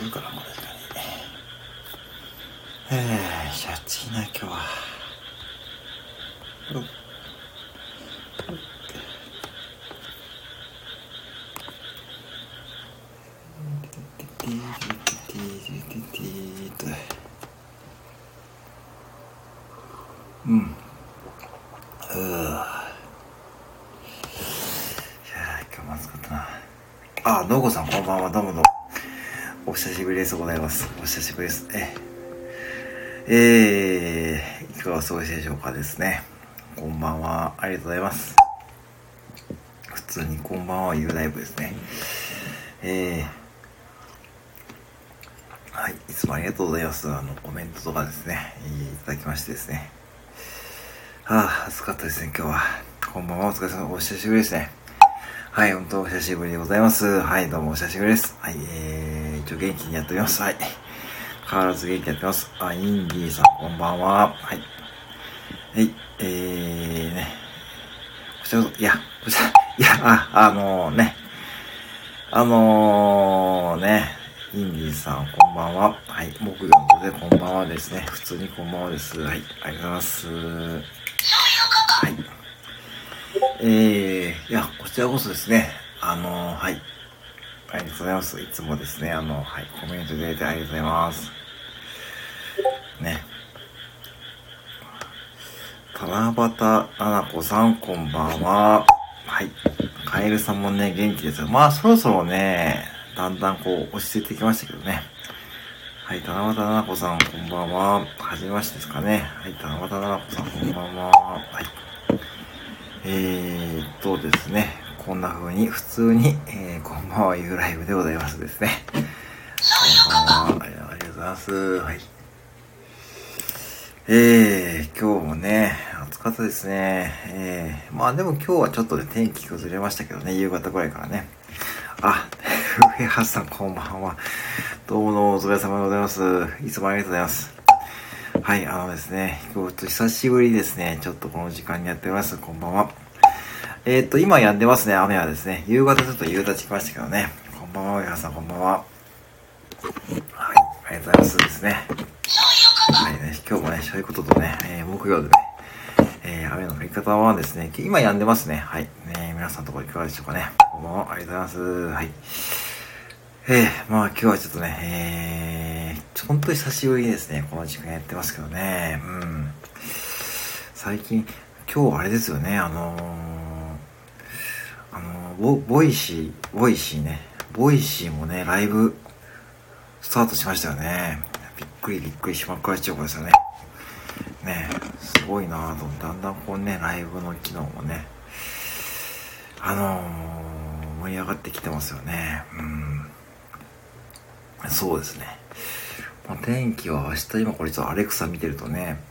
来るかなこれえー、シャチな今日はよっうん。うーいやー今日も暑かったな。あ、のうこさん。こん。ばん。は。どうもどうも。お久しぶりです。ございます。お久しぶりです。え、えー、いかがお過ごしでしょうかですね。こんばんは。ありがとうございます。普通にこんばんは言うライブですね。えー、はい、いつもありがとうございます。あの、コメントとかですね、いただきましてですね。ああ、暑かったですね、今日は。こんばんは、お疲れ様。お久しぶりですね。はい、本当お久しぶりでございます。はい、どうもお久しぶりです。はい、えー、一応元気にやっております。はい。変わらず元気にやってます。あ、インディーさん、こんばんは。はい。はい、えー、ね。こちらこそ、いや、こちら、いや、あ、あのー、ね。あのー、ね。インディーさん、こんばんは。はい、木曜ので、こんばんはですね。普通にこんばんはです。はい、ありがとうございます。はい。えー、いや、こちらこそですね、あのはい。ありがとうございます。いつもですね、あの、はい、コメントいただいてありがとうございます。ね。七夕あなこさん、こんばんは。はい。カエルさんもね、元気ですよ。まあ、そろそろね、だんだんこう、落ち着いてきましたけどね。はい、七夕ななこさん、こんばんは。はじめましてですかね。はい、七夕ななこさん、こんばんは。はい。えーっとですね、こんな風に普通に、えー、こんばんはいうライブでございますですね。こんばんは。ありがとうございます。はい。えー、今日もね、暑かったですね。えー、まあでも今日はちょっとね、天気崩れましたけどね、夕方ぐらいからね。あ、上橋さんこんばんは。どうもどうもお疲れ様でございます。いつもありがとうございます。はい、あのですね、今日と久しぶりですね、ちょっとこの時間にやっております。こんばんは。えー、っと、今やんでますね、雨はですね。夕方ちょっと夕立ちましたけどね。こんばんは、上原さん、こんばんは。はい、ありがとうございますですね。はいね、今日もね、そういうこととね、えー、木曜でね、えー、雨の降り方はですね、今やんでますね。はい。ね、皆さんのところいかがでしょうかね。こんばんは、ありがとうございます。はい。えー、まあ今日はちょっとね、えー、ちょ本当に久しぶりにですね、この時間やってますけどね、うん。最近、今日あれですよね、あのー、あのー、ボ Voicy、Voicy ね、 Voicy もね、ライブ、スタートしましたよね。びっくりびっくりしまくられちゃうですよね。ねすごいなぁと、だんだんこうね、ライブの機能もね、あのー、盛り上がってきてますよね。うん。そうですね。まあ、天気は明日、今これちょっとアレクサ見てるとね、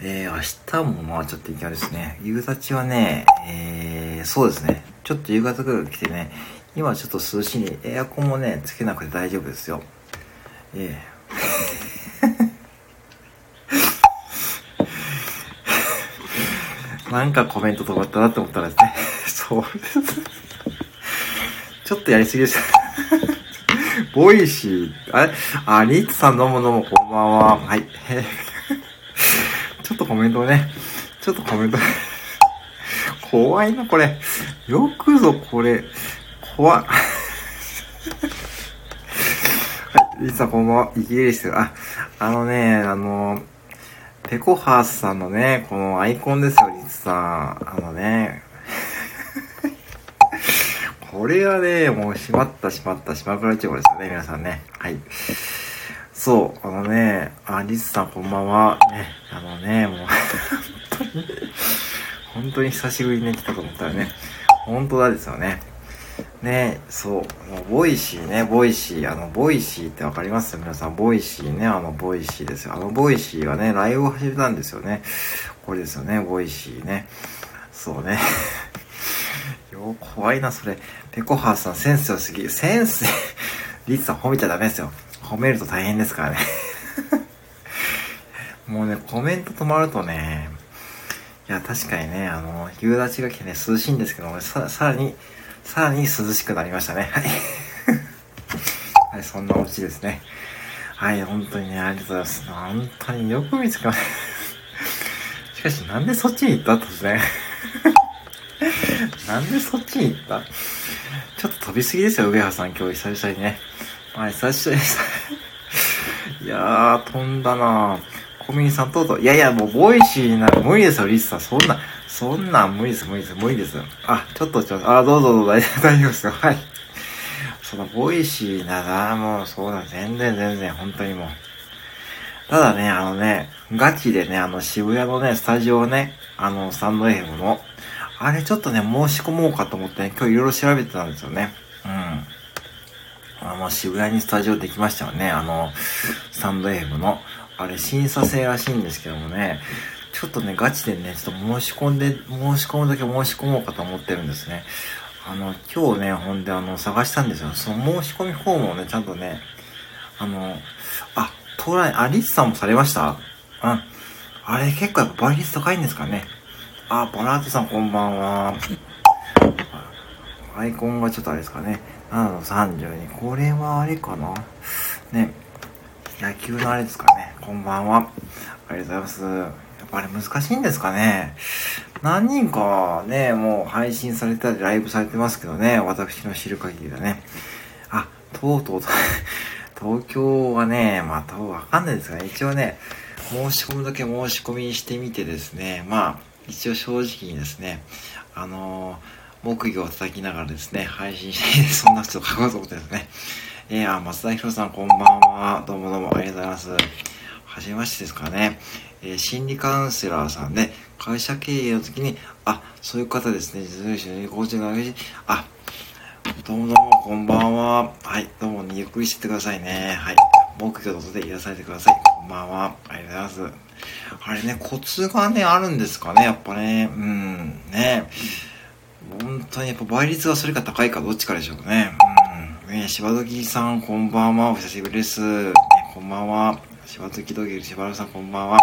えー、明日もまあちょっといきなりですね。夕立はね、えー、そうですね。ちょっと夕方ぐらい来てね、今ちょっと涼しい、エアコンもね、つけなくて大丈夫ですよ。ええ なんかコメント止まったなって思ったらですね、そうです。ちょっとやりすぎでした。Voicy、あれ？あ、リッツさんどうもどうもこんばんは。はい。ちょっとコメントね、ちょっとコメント、怖いな、これ。よくぞこれ、怖っ。はい、リさんこんばんは。いきりです。あ、あのね、あの、ペコハースさんのね、このアイコンですよ、リツさん。あのね、これはね、もうしまったしまったしまくらちゃうですよね、皆さんね。はい。そう、あのね、あ、リスさんこんばんは。ね、あのね、もう、本当に、本当に久しぶりにね、来たと思ったらね、本当だですよね。ね、そう、もう Voicy ね、 Voicy、あの、 Voicy ってわかります？皆さん、 Voicy ね、あの、 Voicy ですよ。あの、 Voicy がね、ライブを始めたんですよね。これですよね、 Voicy ね。そうね。よ、怖いな、それ。ペコハーさん、センス良すぎ。センス、リッツさん褒めちゃダメですよ。褒めると大変ですからね。もうね、コメント止まるとね、いや、確かにね、あの、夕立が来てね、涼しいんですけども、ささらに、さらに涼しくなりましたね。はい。はい、そんなオチですね。はい、本当にね、ありがとうございます。本当によく見つけました。しかし、なんでそっちに行ったとですね。なんでそっちに行った？ちょっと飛びすぎですよ、上原さん、今日久々にね。はい、久しぶりです。いやー、飛んだなコミンさんとうとう。いやいや、もう、ボイシーな、無理ですよ、リスさん。そんな、そんな無理です、無理です、無理です。あ、ちょっと、ちょっと、あ、どうぞどうぞ、大丈夫ですよ。はい。その、 Voicy なら、もう、そうだ、全然全然、本当にもう。ただね、あのね、ガチでね、あの、渋谷のね、スタジオね、あの、スタンド FM の、あれちょっとね、申し込もうかと思ってね、今日いろいろ調べてたんですよね。うん。あの、渋谷にスタジオできましたよね。あの、スタンド FM の。あれ、審査制らしいんですけどもね、ちょっとね、ガチでね、ちょっと申し込んで、申し込むだけ申し込もうかと思ってるんですね。あの、今日ね、ほんで、あの、探したんですよ。その申し込みフォームをね、ちゃんとね、あの、あ、トライ、あ、リスさんもされました？うん。あれ、結構やっぱ倍率高いんですかね。あ、バラートさんこんばんは。アイコンがちょっとあれですかね。7の32。これはあれかなね。野球のあれですかね。こんばんは。ありがとうございます。やっぱあれ難しいんですかね。何人かね、もう配信されたりライブされてますけどね。私の知る限りだね。あ、とうとうと 東京はね、まあ、わかんないですが、ね、一応ね、申し込むだけ申し込みしてみてですね、まあ、一応正直にですね、あのー木魚を叩きながらですね、配信して、そんな人を書こうと思ってですね。えー、あ、松田博さんこんばんは。どうもどうもありがとうございます。はじめましてですかね。えー、心理カウンセラーさんで、会社経営の時に、あ、そういう方ですね。実務者にコーチング上げあ、どうもどうもこんばんは。はい、どうも、ね、ゆっくりしててくださいね。はい。木魚の音で癒されてください。こんばんは。ありがとうございます。あれね、コツがね、あるんですかね、やっぱね。うん、ね。本当にやっぱ倍率がそれか高いかどっちかでしょうね。うん。ね柴時さんこんばんは。お久しぶりです。ね、こんばんは。柴時土下柴原さんこんばんは。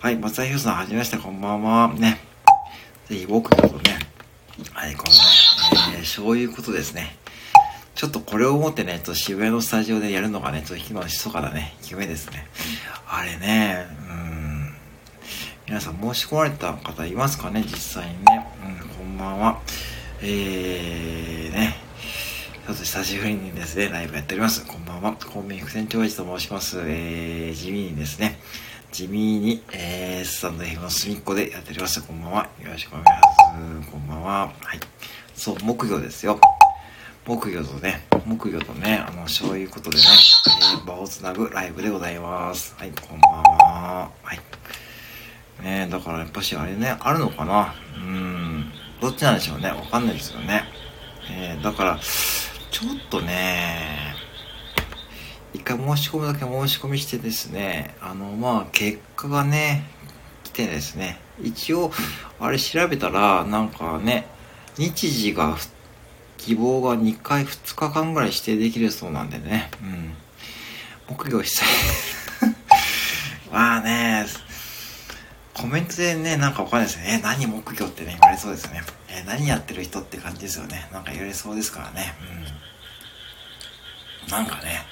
はい、松田博さんはじめまして、こんばんは。ね。ぜひ僕のとね、はい、このね、えー、そういうことですね。ちょっとこれを思ってね、と渋谷のスタジオでやるのがね、ちょっと今の密かなね、夢ですね。あれね、うん。皆さん申し込まれた方いますかね、実際にね。うんこんばんは。えー、ね。ちょっと久しぶりにですね、ライブやっております。こんばんは。公民副船長一と申します。えー、地味にですね、地味に、えー、スタンド F の隅っこでやっております。こんばんは。よろしくお願いします。こんばんは。はい。そう、木魚ですよ。木魚とね、木魚とね、あの、そういうことでね、えー、場をつなぐライブでございます。はい、こんばんは。はい。ねだからやっぱしあれね、あるのかなうん。どっちなんでしょうね。わかんないですよね。えー、だから、ちょっとね、一回申し込むだけ申し込みしてですね、あの、まあ、結果がね、来てですね、一応、あれ調べたら、なんかね、日時が、希望が2回、2日間ぐらい指定できるそうなんでね、うん。木魚したい。まあね、コメントでね、なんかわかんないですね。何木魚ってね、言われそうですね。え何やってる人って感じですよね。なんか言われそうですからね。うん。なんかね、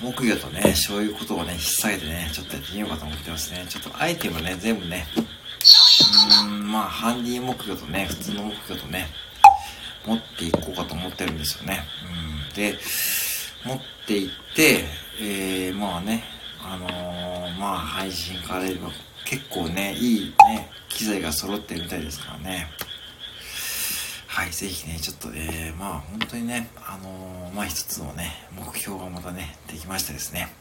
木魚とね、そういうことをね、引っ提げてね、ちょっとやってみようかと思ってますね。ちょっとアイテムね、全部ね、うーん、まあ、ハンディ木魚とね、普通の木魚とね、持っていこうかと思ってるんですよね。うん。で、持っていって、えー、まあね、あのー、まあ配信かられば結構ね、いいね、機材が揃ってるみたいですからね。はい、ぜひね、ちょっと、えー、まあ本当にね、あのー、まあ一つのね、目標がまたね、できましたですね。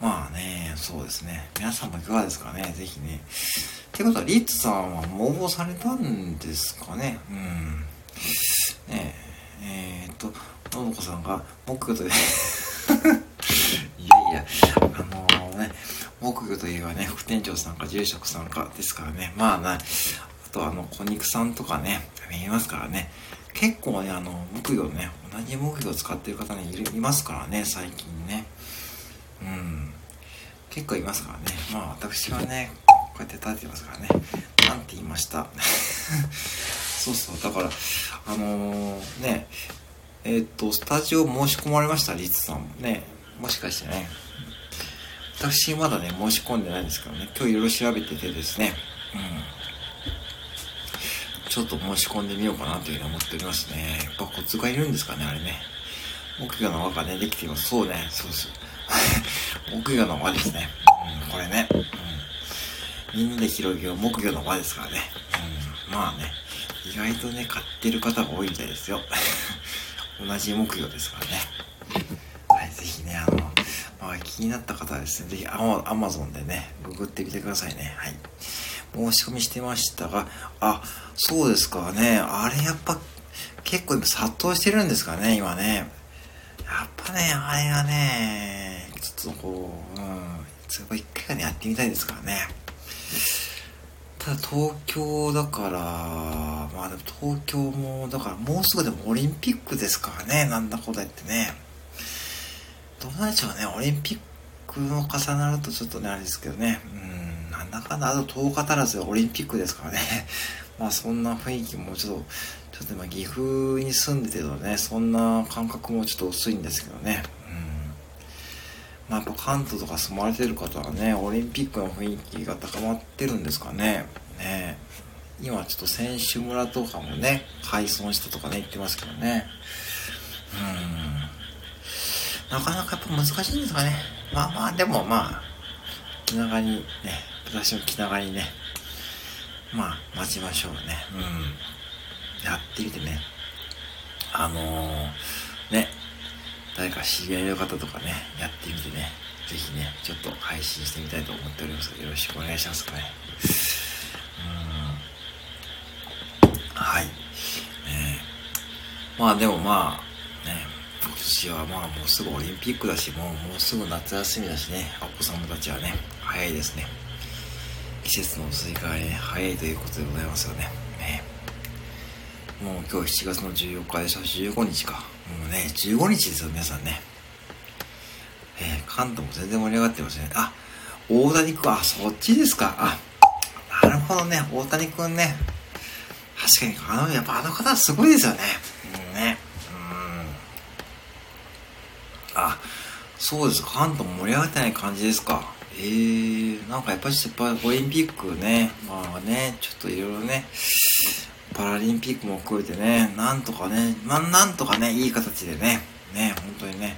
まあね、そうですね。皆さんもいかがですかね、ぜひね。ってことは、リッツさんは応募されたんですかね？うん。ねえ、えー、っと、ののこさんが、僕とで いやいや、あのー、ね、木魚といえばね、副店長さんか住職さんかですからね、まあな、あとあの、小肉さんとかね、見えますからね、結構ね、あの、木魚ね、同じ木魚を使ってる方にいますからね、最近ね。うん。結構いますからね。まあ私はね、こうやって立ててますからね。なんて言いました。そうそう、だから、あのー、ね、えっ、と、スタジオ申し込まれました、リツさんもね。もしかしてね。私まだね、申し込んでないんですけどね、今日いろいろ調べててですね、うん。ちょっと申し込んでみようかなというふうに思っておりますね。やっぱコツがいるんですかね、あれね。奥がの輪がね、できています。そうね、そうです。木魚の輪ですね。うん、これね。うん。みんなで広げよう木魚の輪ですからね。うん。まあね、意外とね、買ってる方が多いみたいですよ。同じ木魚ですからね。はい、ぜひね、あの、まあ、気になった方はですね、ぜひアマゾンでね、ググってみてくださいね。はい。申し込みしてましたが、あ、そうですかね。あれやっぱ結構今殺到してるんですかね、今ね。やっぱね、あれがね、ちょっとこう、うん、それ一回かね、やってみたいですからね。ただ東京だから、まあでも東京も、だからもうすぐでもオリンピックですからね、なんだこだ言ってね。どうなんでしょうね、オリンピックの重なるとちょっとね、あれですけどね。うん、なんだかんだ、あと10日足らずでオリンピックですからね。まあそんな雰囲気もちょっと、ちょっと今岐阜に住んでてとね、そんな感覚もちょっと薄いんですけどね。うん。まあやっぱ関東とか住まれてる方はね、オリンピックの雰囲気が高まってるんですかね。ね今ちょっと選手村とかもね、改装したとかね、言ってますけどね。うん。なかなかやっぱ難しいんですかね。まあまあ、でもまあ、気長にね、私も気長にね、まあ、待ちましょうね。うん。やってみてね。あのー、ね、誰か知り合いの方とかね、やってみてね、ぜひね、ちょっと配信してみたいと思っております。よろしくお願いしますかね。うん。はい。ねまあでもまあ、年はまあもうすぐオリンピックだし、もうもうすぐ夏休みだしね、お子様たちはね、早いですね。季節の移り変わりね、早いということでございますよね。ねもう今日7月の14日でしょ、15日か。もうね、15日ですよ、皆さんね。えー、関東も全然盛り上がってますね。あ、大谷君、あ、そっちですか。あ、なるほどね、大谷君ね。確かに、あの、やっぱあの方はすごいですよ。ね。あ、そうです。関東盛り上がってない感じですか。えー、なんかやっぱりオリンピックね、まあね、ちょっといろいろね、パラリンピックも含めてね、なんとかね、まあなんとかね、いい形でね、ね、本当にね、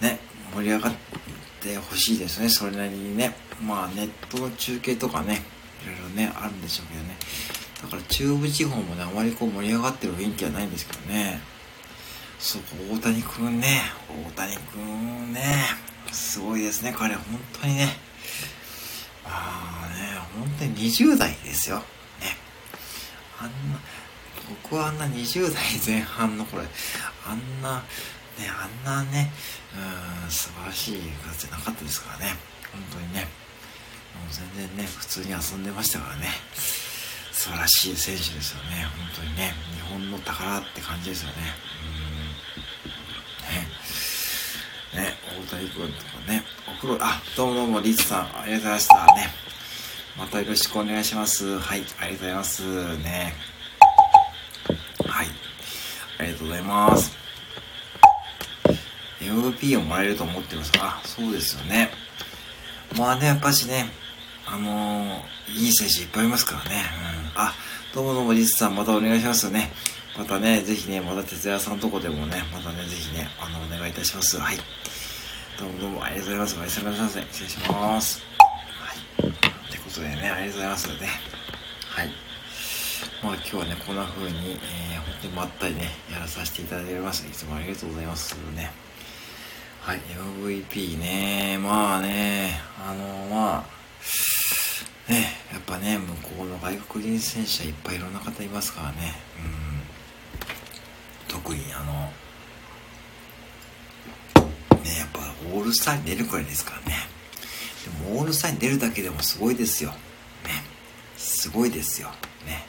ね、盛り上がってほしいですね、それなりにね。まあネットの中継とかね、いろいろね、あるんでしょうけどね。だから中部地方もね、あまりこう盛り上がってる雰囲気はないんですけどね。そう、大谷くんね、大谷くんね、すごいですね、彼、本当にね。まあね、本当に20代ですよ。ね。あんな、僕はあんな20代前半の頃、あんな、ね、あんなね、うん、素晴らしい形じゃなかったですからね。本当にね。もう全然ね、普通に遊んでましたからね。素晴らしい選手ですよね。本当にね。日本の宝って感じですよね。うん大谷君とかね、お風呂、あ、どうもどうも、リツさん、ありがとうございましたね。またよろしくお願いします。はい、ありがとうございますね。はい、ありがとうございます。MVP をもらえると思ってますあ、そうですよね。まあね、やっぱしね、あのー、いい選手いっぱいいますからね。うん。あ、どうもどうも、リツさん、またお願いしますね。またね、ぜひね、また哲也さんのとこでもね、またね、ぜひね、あの、お願いいたします。はい。どうもどうもありがとうございます。おやすみなさい。失礼します。はい。ってことでね、ありがとうございますね。はい。まあ今日はね、こんな風に、えー、本当にまったりね、やらさせていただいております。いつもありがとうございますね。はい、MVP ね、まあね、あの、まあ、ね、やっぱね、向こうの外国人選手はいっぱいいろんな方いますからね。うん特にあのねやっぱオールスターに出るくらいですからね。でもオールスターに出るだけでもすごいですよ。ね。すごいですよ。ね。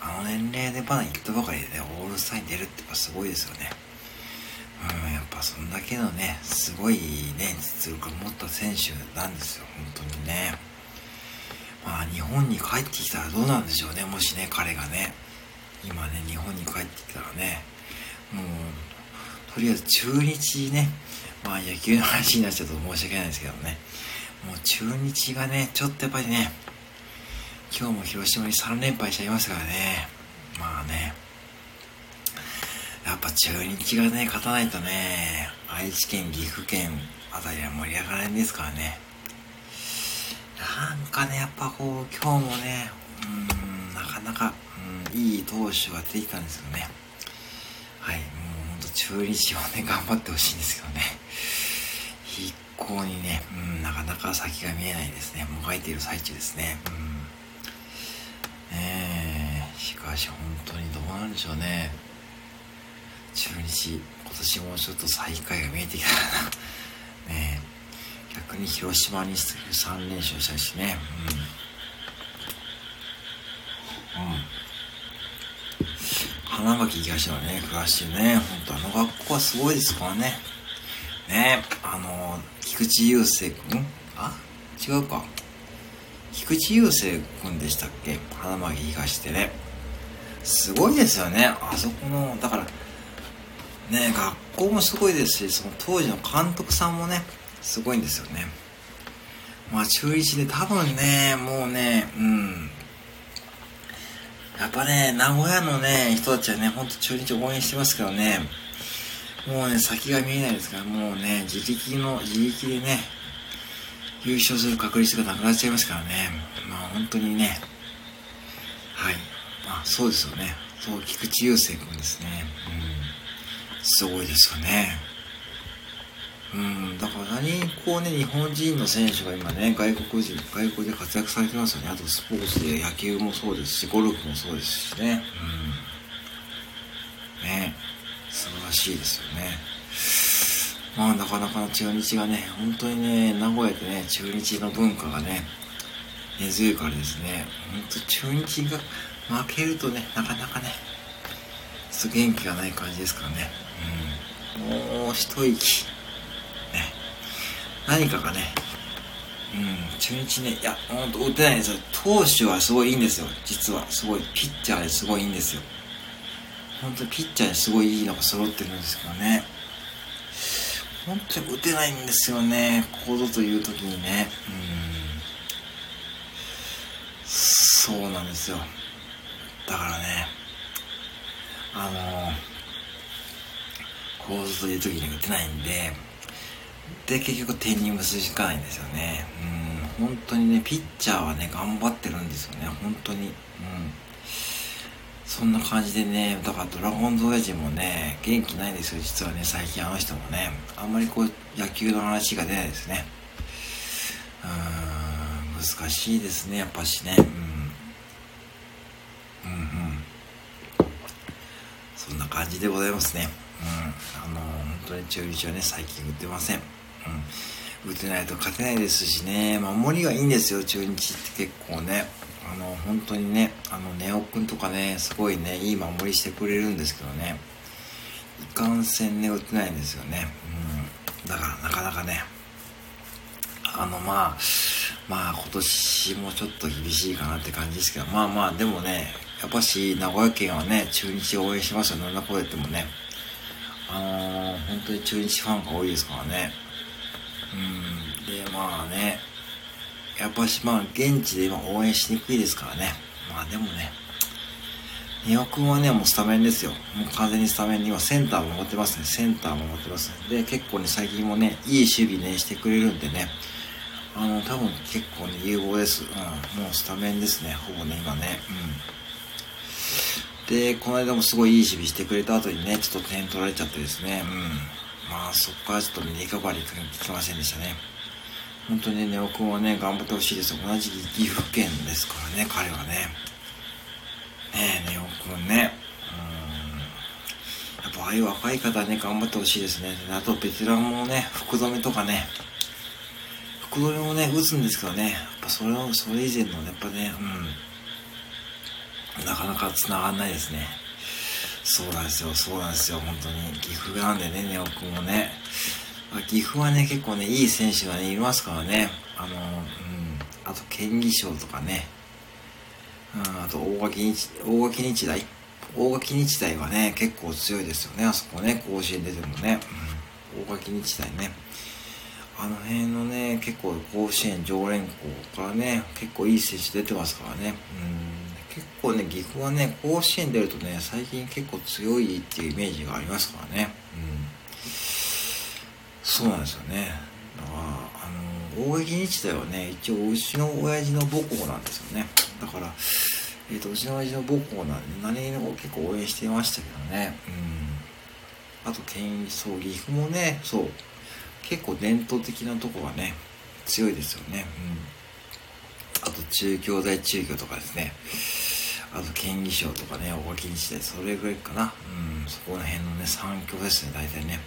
あの年齢でまだ言ったばかりでねオールスターに出るってやっぱすごいですよね。うんやっぱそんだけのねすごいね実力を持った選手なんですよ。本当にね。まあ日本に帰ってきたらどうなんでしょうね。もしね彼がね。今ね日本に帰ってきたらね。もうとりあえず中日ね、まあ野球の話になっちゃうと申し訳ないですけどね、もう中日がね、ちょっとやっぱりね、今日も広島に3連敗しちゃいますからね、まあね、やっぱ中日がね、勝たないとね、愛知県、岐阜県あたりは盛り上がらないんですからね。なんかね、やっぱこう、今日もね、うん、なかなか、うん、いい投手が出てきたんですよね。はい、もうほんと中日をね、頑張ってほしいんですけどね。一向にね、うん、なかなか先が見えないですね。もがいている最中ですね。うん。ねえ、しかし本当にどうなんでしょうね。中日、今年もちょっと最下位が見えてきたかな。ねえ。逆に広島に3連勝したしねうんうん花巻東のね。暮らしてね。本当あの学校はすごいですからね。ね。あの菊池雄星君。あ？違うか。菊池雄星君でしたっけ？花巻東ってね。すごいですよね。あそこのだからね学校もすごいですしその当時の監督さんもねすごいんですよね。まあ中1で多分ね、もうね、うん。やっぱね、名古屋のね、人たちはね、ほんと中日応援してますけどね、もうね、先が見えないですから、もうね、自力の、自力でね、優勝する確率がなくなっちゃいますからね、まあ本当にね、はい。まあそうですよね。そう、菊池雄星君ですね。うん。すごいですよね。うん、だから何こうね、日本人の選手が今ね、外国人、外国で活躍されてますよね。あとスポーツで野球もそうですし、ゴルフもそうですしね。うん。ね、素晴らしいですよね。まあなかなか中日がね、本当にね、名古屋でね、中日の文化がね、根強いからですね、本当中日が負けるとね、なかなかね、ちょっと元気がない感じですからね。うん。もう一息。何かがね、うん、中日ね、いや、ほんと打てないんですよ。投手はすごいいいんですよ。実は。すごい、ピッチャーですごいいいんですよ。本当にピッチャーにすごいいいのが揃ってるんですけどね。本当に打てないんですよね。ここぞという時にね。うん。そうなんですよ。だからね、あのここぞという時に打てないんで、で結局点に結びつかないんですよね。うん。本当にねピッチャーはね頑張ってるんですよね。本当に。うん。そんな感じでねだからドラゴンズ親父もね元気ないんですよ。実はね最近あの人もね。あんまりこう野球の話が出ないですね。うん。難しいですねやっぱしね。うん。うんうん。そんな感じでございますね。うん。あの本当に中日はね最近打ってませんうん、打てないと勝てないですしね、守りがいいんですよ、中日って結構ね。あの、本当にね、あの、ネオ君とかね、すごいね、いい守りしてくれるんですけどね、いかんせんね、打てないんですよね。うん。だから、なかなかね、あの、まあ、まあ、今年もちょっと厳しいかなって感じですけど、まあまあ、でもね、やっぱし、名古屋県はね、中日応援しますよ、どんな声言ってもね。あのー、本当に中日ファンが多いですからね。うん。でまあね。やっぱしまあ現地で今応援しにくいですからね。まあでもね。丹羽君はねもうスタメンですよ。もう完全にスタメンにはセンターも持ってますね。センターも持ってますね。で結構ね最近もねいい守備ねしてくれるんでね。あの多分結構ね有望です、うん、もうスタメンですね。ほぼね今ね。うん。でこの間もすごいいい守備してくれた後にねちょっと点取られちゃってですねうんまあそこからちょっとリカバリー聞きませんでしたね。本当にね、ネオ君はね、頑張ってほしいです。同じ岐阜県ですからね、彼はね。ねえ、ネオ君ね。うん。やっぱああいう若い方ね、頑張ってほしいですね。あとベテランもね、福留とかね、福留もね、打つんですけどね、やっぱそれを、それ以前のやっぱね、うん。なかなか繋がんないですね。そうなんですよ、そうなんですよ、本当に。岐阜なんでね、ネオ君もね。岐阜はね、結構ね、いい選手がね、いますからね。あの、うん。あと、県議賞とかね。うん、あと大垣日、大垣日大大垣日大はね、結構強いですよね、あそこね、甲子園出てもね。うん、大垣日大ね。あの辺のね、結構甲子園常連校からね、結構いい選手出てますからね。うん、結構ね、岐阜はね、甲子園出るとね、最近結構強いっていうイメージがありますからね。うん、そうなんですよね。だから、あの、大垣日大はね、一応うちの親父の母校なんですよね。だから、えっ、ー、と、うちの親父の母校なんで、何を結構応援してましたけどね。うん。あと、県、そう、岐阜もね、そう、結構伝統的なとこがね、強いですよね。うん。あと、中京大中京とかですね。あと、県議賞とかね、大垣日大、それぐらいかな。うん、そこら辺のね、三強ですね、大体ね。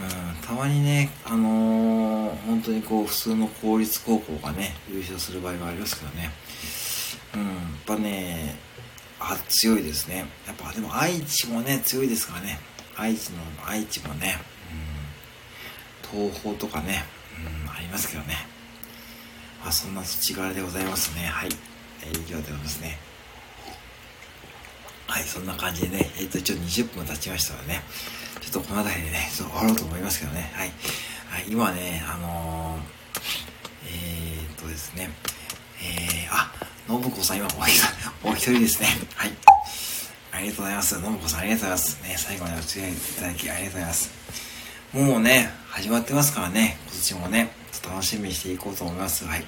うん、たまにね、あのー、本当にこう、普通の公立高校がね、優勝する場合がありますけどね。うん、やっぱね、あ、強いですね。やっぱでも愛知もね、強いですからね。愛知の、愛知もね、うん、東宝とかね、うん、ありますけどね。まあ、そんな土柄でございますね。はい。え、以上でございますね。はい、そんな感じでね、えっ、ー、と、一応20分経ちましたのでね、ちょっとこの辺りでね、ちょっと終わろうと思いますけどね。はい。はい、今ね、あのー、えー、っとですね、えー、あ、信子さん今 お一人ですね。はい。ありがとうございます。信子さんありがとうございます。ね、最後までお付き合いいただきありがとうございます。もうね、始まってますからね、今年もね、ちょっと楽しみにしていこうと思います。はい。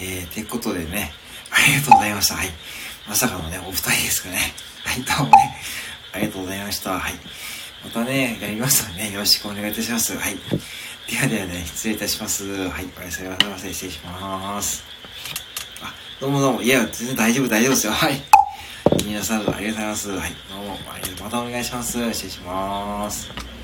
えー、てことでね、ありがとうございました。はい。まさかのね、お二人ですかね。はい、どうもね、ありがとうございました。はい。またね、やりますのでね、よろしくお願いいたします。はい。ではではね、失礼いたします。はい、おやすみなさい。失礼します。あどうもどうも。いや、全然大丈夫、大丈夫ですよ。はい。皆さん、ありがとうございます。はい。どうも、ありがとうまたお願いします。失礼します。